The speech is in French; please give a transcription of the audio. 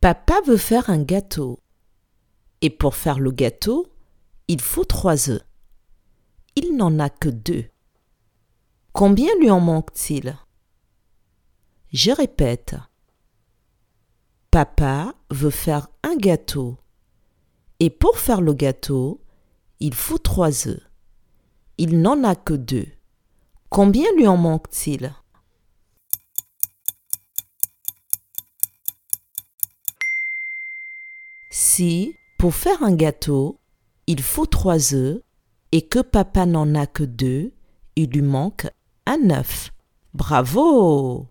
Papa veut faire un gâteau. Et pour faire le gâteau, il faut trois œufs. Il n'en a que deux. Combien lui en manque-t-il? Je répète. Papa veut faire un gâteau. Et pour faire le gâteau, il faut trois œufs. Il n'en a que deux. Combien lui en manque-t-il? Si, pour faire un gâteau, il faut trois œufs et que papa n'en a que deux, il lui manque un œuf. Bravo